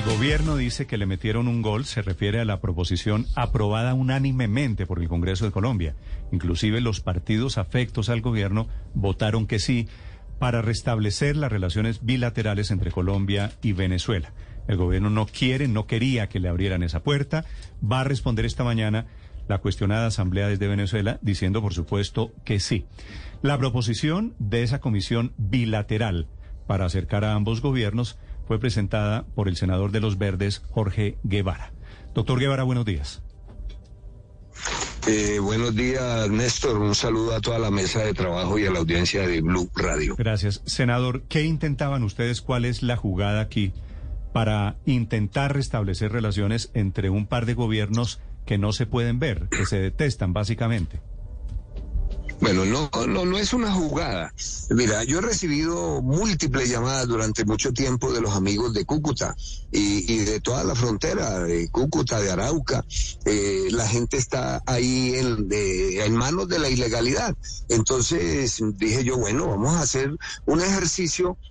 El gobierno dice que le metieron un gol, se refiere a la proposición aprobada unánimemente por el Congreso de Colombia. Inclusive los partidos afectos al gobierno votaron que sí para restablecer las relaciones bilaterales entre Colombia y Venezuela. El gobierno no quiere, no quería que le abrieran esa puerta. Va a responder esta mañana la cuestionada Asamblea desde Venezuela diciendo, por supuesto, que sí. La proposición de esa comisión bilateral para acercar a ambos gobiernos fue presentada por el senador de los Verdes, Jorge Guevara. Doctor Guevara, buenos días. Eh, buenos días, Néstor. Un saludo a toda la mesa de trabajo y a la audiencia de Blue Radio. Gracias. Senador, ¿qué intentaban ustedes? ¿Cuál es la jugada aquí para intentar restablecer relaciones entre un par de gobiernos que no se pueden ver, que se detestan básicamente? Bueno, no, no, no es una jugada. Mira, yo he recibido múltiples llamadas durante mucho tiempo de los amigos de Cúcuta y, de toda la frontera, de Cúcuta, de Arauca. Eh, la gente está ahí en, en manos de la ilegalidad. Entonces dije yo, bueno, vamos a hacer un ejercicio eh,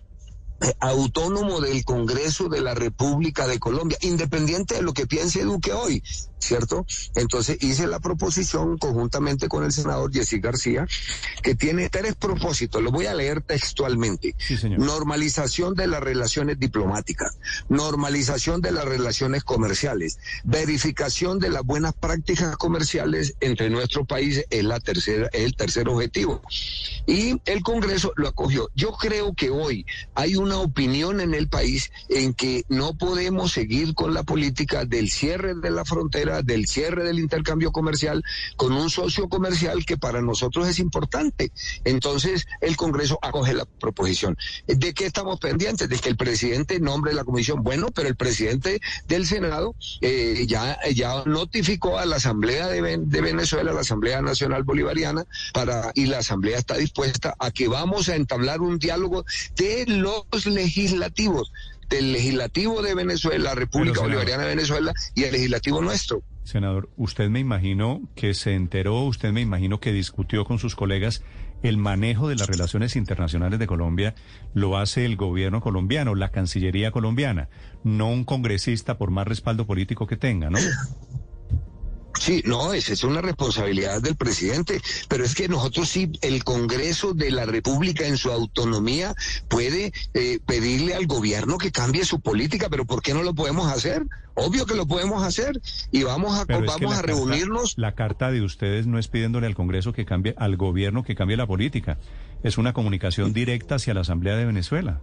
autónomo del Congreso de la República de Colombia, independiente de lo que piense Duque hoy. ¿cierto? Entonces hice la proposición conjuntamente con el senador Jesse García, que tiene tres propósitos, lo voy a leer textualmente. Normalización de las relaciones diplomáticas, normalización de las relaciones comerciales, verificación de las buenas prácticas comerciales entre nuestro país es la tercera, el tercer objetivo. Y el Congreso lo acogió. Yo creo que hoy hay una opinión en el país en que no podemos seguir con la política del cierre de la frontera del cierre del intercambio comercial con un socio comercial que para nosotros es importante. Entonces, el Congreso acoge la proposición. ¿De qué estamos pendientes? De que el presidente nombre la comisión. Bueno, pero el presidente del Senado eh, ya, ya notificó a la Asamblea de, de Venezuela, la Asamblea Nacional Bolivariana, para, y la Asamblea está dispuesta a que vamos a entablar un diálogo de los legislativos del legislativo de Venezuela, República Bolivariana de Venezuela y el legislativo nuestro. Senador, usted me imagino que se enteró, usted me imagino que discutió con sus colegas el manejo de las relaciones internacionales de Colombia lo hace el gobierno colombiano, la Cancillería colombiana, no un congresista por más respaldo político que tenga, ¿no? Sí, no, esa es una responsabilidad del presidente, pero es que nosotros sí, el Congreso de la República en su autonomía puede eh, pedirle al gobierno que cambie su política, pero ¿por qué no lo podemos hacer? Obvio que lo podemos hacer y vamos a, vamos a reunirnos. la carta de ustedes no es pidiéndole al Congreso que cambie, al gobierno que cambie la política, es una comunicación directa hacia la Asamblea de Venezuela.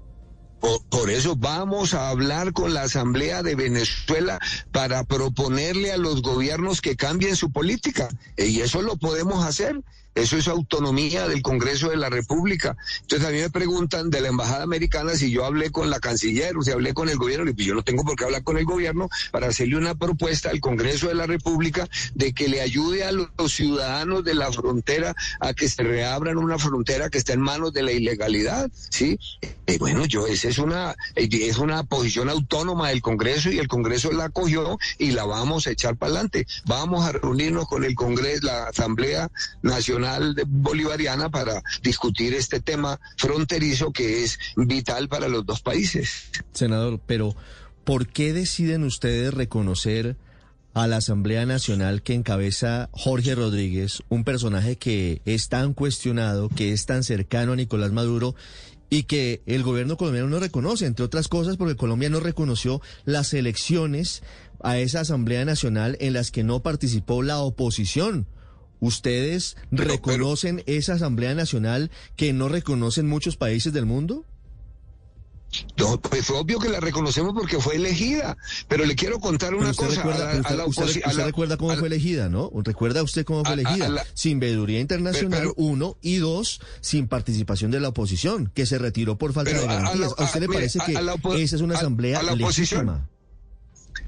Por, eso vamos a hablar con la Asamblea de Venezuela para proponerle a los gobiernos que cambien su política. Y eso lo podemos hacer. Eso es autonomía del Congreso de la República. Entonces a mí me preguntan de la Embajada Americana si yo hablé con la canciller o si hablé con el gobierno. Y yo no tengo por qué hablar con el gobierno para hacerle una propuesta al Congreso de la República de que le ayude a los ciudadanos de la frontera a que se reabran una frontera que está en manos de la ilegalidad. ¿sí? Y bueno, yo esa es una, es una posición autónoma del Congreso y el Congreso la acogió y la vamos a echar para adelante. Vamos a reunirnos con el Congreso, la Asamblea Nacional Bolivariana para discutir este tema fronterizo que es vital para los dos países. Senador, pero ¿por qué deciden ustedes reconocer a la Asamblea Nacional que encabeza Jorge Rodríguez, un personaje que es tan cuestionado, que es tan cercano a Nicolás Maduro y que el gobierno colombiano no reconoce, entre otras cosas porque Colombia no reconoció las elecciones a esa Asamblea Nacional en las que no participó la oposición. ¿Ustedes reconocen esa Asamblea Nacional que no reconocen muchos países del mundo? No, pues obvio que la reconocemos porque fue elegida, pero le quiero contar una cosa. usted, recuerda cómo fue elegida, ¿no? ¿Recuerda usted cómo fue elegida? sin veeduría internacional, uno, y dos, sin participación de la oposición, que se retiró por falta de garantías. ¿A, usted le parece que esa es una asamblea legítima?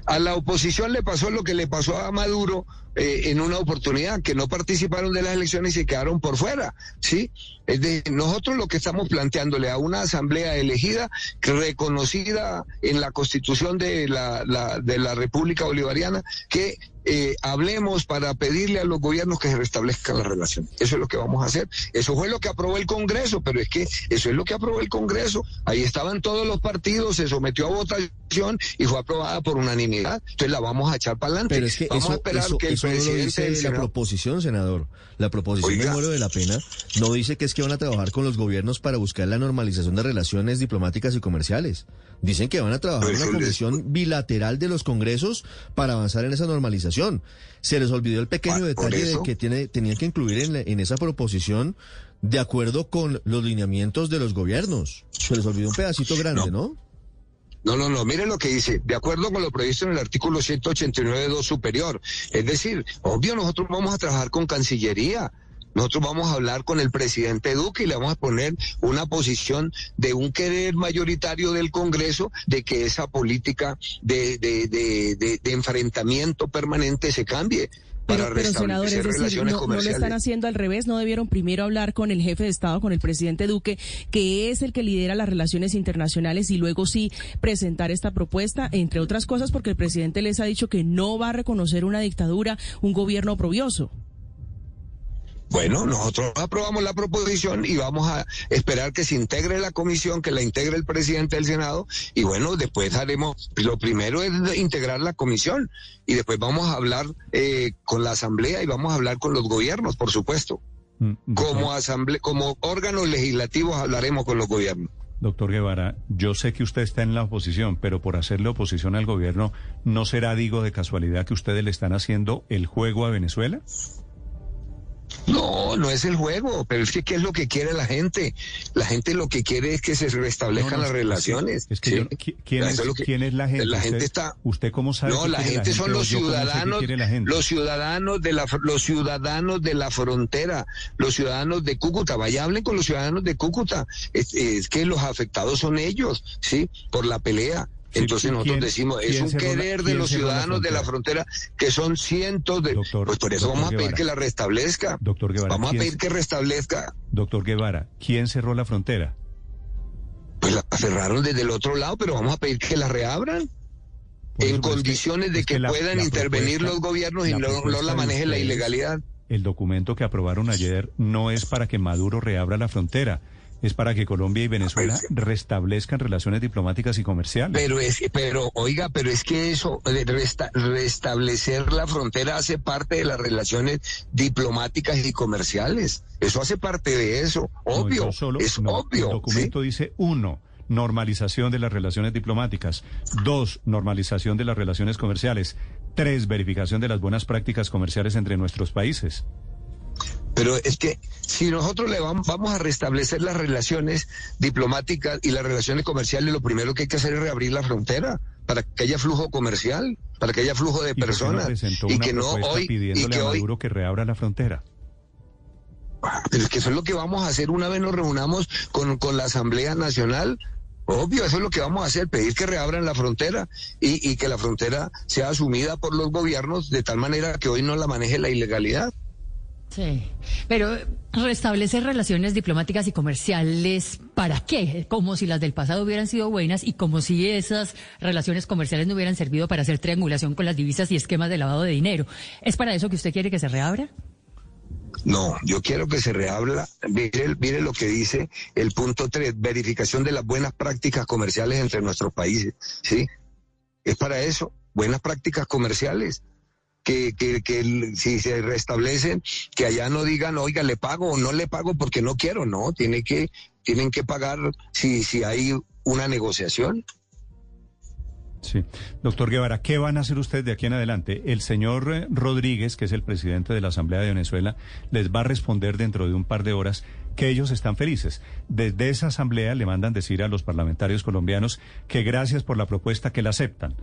A la oposición le pasó lo que le pasó a Maduro eh, en una oportunidad, que no participaron de las elecciones y se quedaron por fuera, ¿sí? Es nosotros lo que estamos planteándole a una asamblea elegida, reconocida en la constitución de la, de la República Bolivariana, que eh, hablemos para pedirle a los gobiernos que se restablezcan las relaciones. Eso es lo que vamos a hacer. Eso fue lo que aprobó el Congreso, pero es que eso es lo que aprobó el Congreso. Ahí estaban todos los partidos, se sometió a votación y fue aprobada por unanimidad. Entonces la vamos a echar para adelante. Pero es que vamos eso, a esperar eso- que el eso no lo presidente dice la proposición, senador. La proposición de muero de la pena no dice que es que van a trabajar con los gobiernos para buscar la normalización de relaciones diplomáticas y comerciales. Dicen que van a trabajar en una les- comisión bilateral de los congresos para avanzar en esa normalización. Se les olvidó el pequeño Ah, detalle de que tiene, tenían que incluir en, la- en esa proposición de acuerdo con los lineamientos de los gobiernos. Se les olvidó un pedacito grande, ¿no? No, no, no, mire lo que dice, de acuerdo con lo previsto en el artículo 189.2 superior. Es decir, obvio, nosotros vamos a trabajar con Cancillería. Nosotros vamos a hablar con el presidente Duque y le vamos a poner una posición de un querer mayoritario del Congreso de que esa política de, de, de, de- de enfrentamiento permanente se cambie para Pero, pero senador, es decir, no, no lo están haciendo al revés, no debieron primero hablar con el jefe de Estado, con el presidente Duque, que es el que lidera las relaciones internacionales, y luego sí presentar esta propuesta, entre otras cosas porque el presidente les ha dicho que no va a reconocer una dictadura, un gobierno oprobioso. Bueno, nosotros aprobamos la proposición y vamos a esperar que se integre la comisión, que la integre el presidente del Senado y bueno, después haremos, lo primero es integrar la comisión y después vamos a hablar eh, con la asamblea y vamos a hablar con los gobiernos, por supuesto. Mm, Como asamblea, como órganos legislativos hablaremos con los gobiernos. Doctor Guevara, yo sé que usted está en la oposición, pero por hacerle oposición al gobierno, ¿no será, digo, de casualidad que ustedes le están haciendo el juego a Venezuela? No, no es el juego, pero es que ¿qué es lo que quiere la gente? La gente lo que quiere es que se restablezcan No, no, las relaciones. Es que ¿sí? yo- ¿qui- ¿quién, es, es lo que- quién es la gente? la gente ¿Usted, está- ¿Usted cómo sabe No, la gente son los ciudadanos, los ciudadanos de la los ciudadanos de la frontera, los ciudadanos de Cúcuta. Vaya, hablen con los ciudadanos de Cúcuta. Es, es que los afectados son ellos, sí, por la pelea. Sí, Entonces nosotros ¿quién- decimos, es un querer de los la ciudadanos de la frontera que son cientos de... Doctor- pues por eso vamos a pedir Guevara. que la restablezca. Doctor Guevara, Vamos a ¿quién- pedir que restablezca. Doctor Guevara, ¿quién cerró la frontera? Pues la cerraron desde el otro lado, pero vamos a pedir que la reabran. En condiciones de que, la- puedan la intervenir los gobiernos y no, no la maneje la ilegalidad. El documento que aprobaron ayer no es para que Maduro reabra la frontera, es para que Colombia y Venezuela pues, restablezcan relaciones diplomáticas y comerciales. Pero es, pero oiga, pero es que eso resta- restablecer la frontera hace parte de las relaciones diplomáticas y comerciales. Eso hace parte de eso, obvio, solo- es no, obvio. El documento dice uno, normalización de las relaciones diplomáticas. Dos, normalización de las relaciones comerciales. Tres, verificación de las buenas prácticas comerciales entre nuestros países. Pero es que si nosotros le vamos, vamos a restablecer las relaciones diplomáticas y las relaciones comerciales, lo primero que hay que hacer es reabrir la frontera para que haya flujo comercial, para que haya flujo de ¿Y por qué no personas y que no hoy y que a hoy Maduro que reabra la frontera? Ah, Pero es que eso es lo que vamos a hacer una vez nos reunamos con, con la Asamblea Nacional. Obvio, eso es lo que vamos a hacer, pedir que reabran la frontera y, y que la frontera sea asumida por los gobiernos de tal manera que hoy no la maneje la ilegalidad. Sí, pero restablecer relaciones diplomáticas y comerciales, ¿para qué? Como si las del pasado hubieran sido buenas y como si esas relaciones comerciales no hubieran servido para hacer triangulación con las divisas y esquemas de lavado de dinero. ¿Es para eso que usted quiere que se reabra? No, yo quiero que se reabra, mire, mire lo que dice el punto 3, verificación de las buenas prácticas comerciales entre nuestros países, ¿sí? Es para eso, buenas prácticas comerciales. Que, que, si se restablecen, que allá no digan, oiga, le pago o no le pago porque no quiero, no, tiene que, tienen que pagar si, si hay una negociación. Sí. Doctor Guevara, ¿qué van a hacer ustedes de aquí en adelante? El señor eh, Rodríguez, que es el presidente de la Asamblea de Venezuela, les va a responder dentro de un par de horas que ellos están felices. Desde esa asamblea le mandan decir a los parlamentarios colombianos que gracias por la propuesta que la aceptan.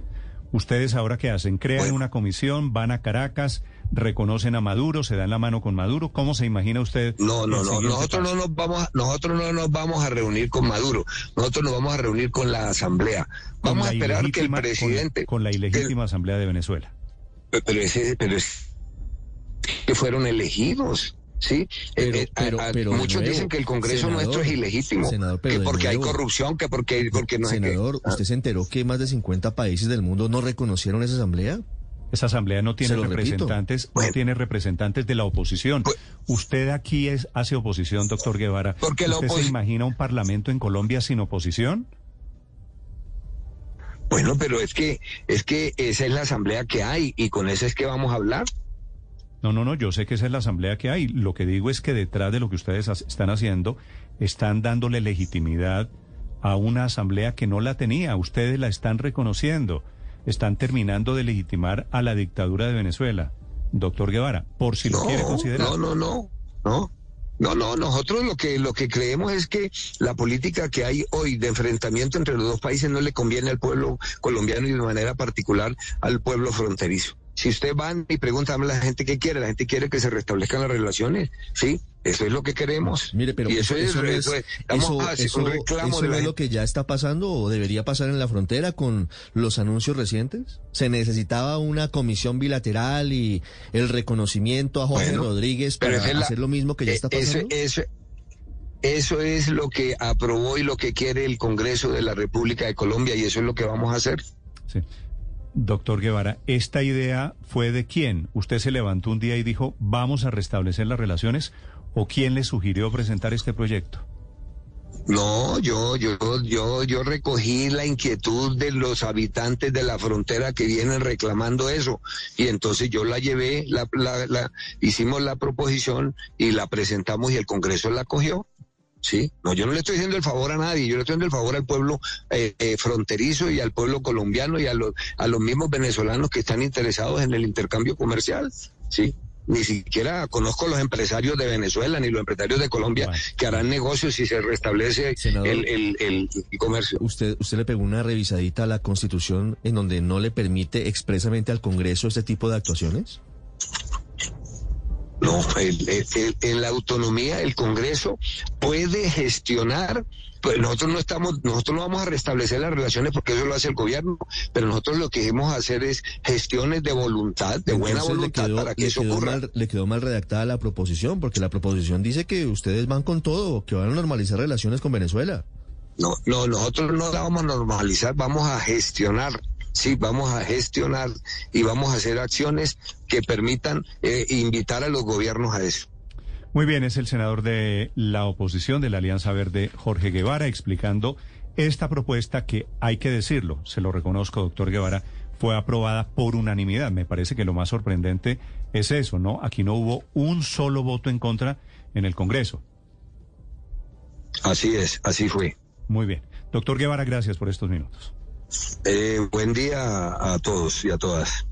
¿Ustedes ahora qué hacen? ¿Crean Bueno. una comisión? ¿Van a Caracas? ¿Reconocen a Maduro? ¿Se dan la mano con Maduro? ¿Cómo se imagina usted? No, no, no. Nosotros no nos vamos, a, nosotros no nos vamos a reunir con Maduro. Nosotros nos vamos a reunir con la Asamblea. Vamos la a esperar que el con- presidente. Con, la ilegítima Asamblea de Venezuela. pero ese, pero es que fueron elegidos. Sí, Pero- Eh, eh, pero- a- a- pero de muchos nuevo, dicen que el Congreso senador, nuestro es ilegítimo, senador, pero que porque hay corrupción, que porque, porque no sé qué. Senador, Ah. ¿usted se enteró que más de 50 países del mundo no reconocieron esa asamblea? Esa asamblea no tiene representantes, no tiene representantes de la oposición. Pues- ¿Usted aquí es, hace oposición, doctor Guevara? Porque la ¿Usted se imagina un parlamento en Colombia sin oposición? Bueno, pero es que, es que esa es la asamblea que hay y con esa es que vamos a hablar. No, no, no, yo sé que esa es la asamblea que hay. Lo que digo es que detrás de lo que ustedes están haciendo, están dándole legitimidad a una asamblea que no la tenía. Ustedes la están reconociendo. Están terminando de legitimar a la dictadura de Venezuela. Doctor Guevara, por si lo quiere considerar. No, no, no, no. No, no, nosotros lo que lo que creemos es que la política que hay hoy de enfrentamiento entre los dos países no le conviene al pueblo colombiano y de manera particular al pueblo fronterizo. Si usted van y pregunta a la gente qué quiere, la gente quiere que se restablezcan las relaciones, sí, eso es lo que queremos. Mire, pero y eso, es, eso es- eso- eso- un reclamo eso de no la es lo que ya está pasando o debería pasar en la frontera con los anuncios recientes. Se necesitaba una comisión bilateral y el reconocimiento a Jorge Bueno, Rodríguez para la- hacer lo mismo que ya está Eh, eso- pasando. Eso, eso es lo que aprobó y lo que quiere el Congreso de la República de Colombia y eso es lo que vamos a hacer. Sí. Doctor Guevara, ¿esta idea fue de quién? ¿Usted se levantó un día y dijo, vamos a restablecer las relaciones? ¿O quién le sugirió presentar este proyecto? No, yo, yo, yo, yo recogí la inquietud de los habitantes de la frontera que vienen reclamando eso y entonces yo la llevé, la, la, la- hicimos la proposición y la presentamos y el Congreso la cogió. Sí, no, yo no le estoy haciendo el favor a nadie, yo le estoy haciendo el favor al pueblo eh, eh, fronterizo y al pueblo colombiano y a los, a los mismos venezolanos que están interesados en el intercambio comercial. Sí, ni siquiera conozco los empresarios de Venezuela ni los empresarios de Colombia Bueno. que harán negocios si se restablece Senador. el, el, el- el comercio. Usted, usted le pegó una revisadita a la Constitución en donde no le permite expresamente al Congreso este tipo de actuaciones. No, en la autonomía el Congreso puede gestionar. Pues nosotros no estamos, nosotros no vamos a restablecer las relaciones porque eso lo hace el gobierno, pero nosotros lo que queremos hacer es gestiones de voluntad, de buena voluntad quedó, para que eso ocurra. mal, le quedó mal redactada la proposición, porque la proposición dice que ustedes van con todo, que van a normalizar relaciones con Venezuela. No, no, nosotros no la vamos a normalizar, vamos a gestionar. Sí, vamos a gestionar y vamos a hacer acciones que permitan eh, invitar a los gobiernos a eso. Muy bien, es el senador de la oposición de la Alianza Verde, Jorge Guevara, explicando esta propuesta que hay que decirlo, se lo reconozco, doctor Guevara, fue aprobada por unanimidad. Me parece que lo más sorprendente es eso, ¿no? Aquí no hubo un solo voto en contra en el Congreso. Así es, así fue. Muy bien. Doctor Guevara, gracias por estos minutos. Eh, buen día a todos y a todas.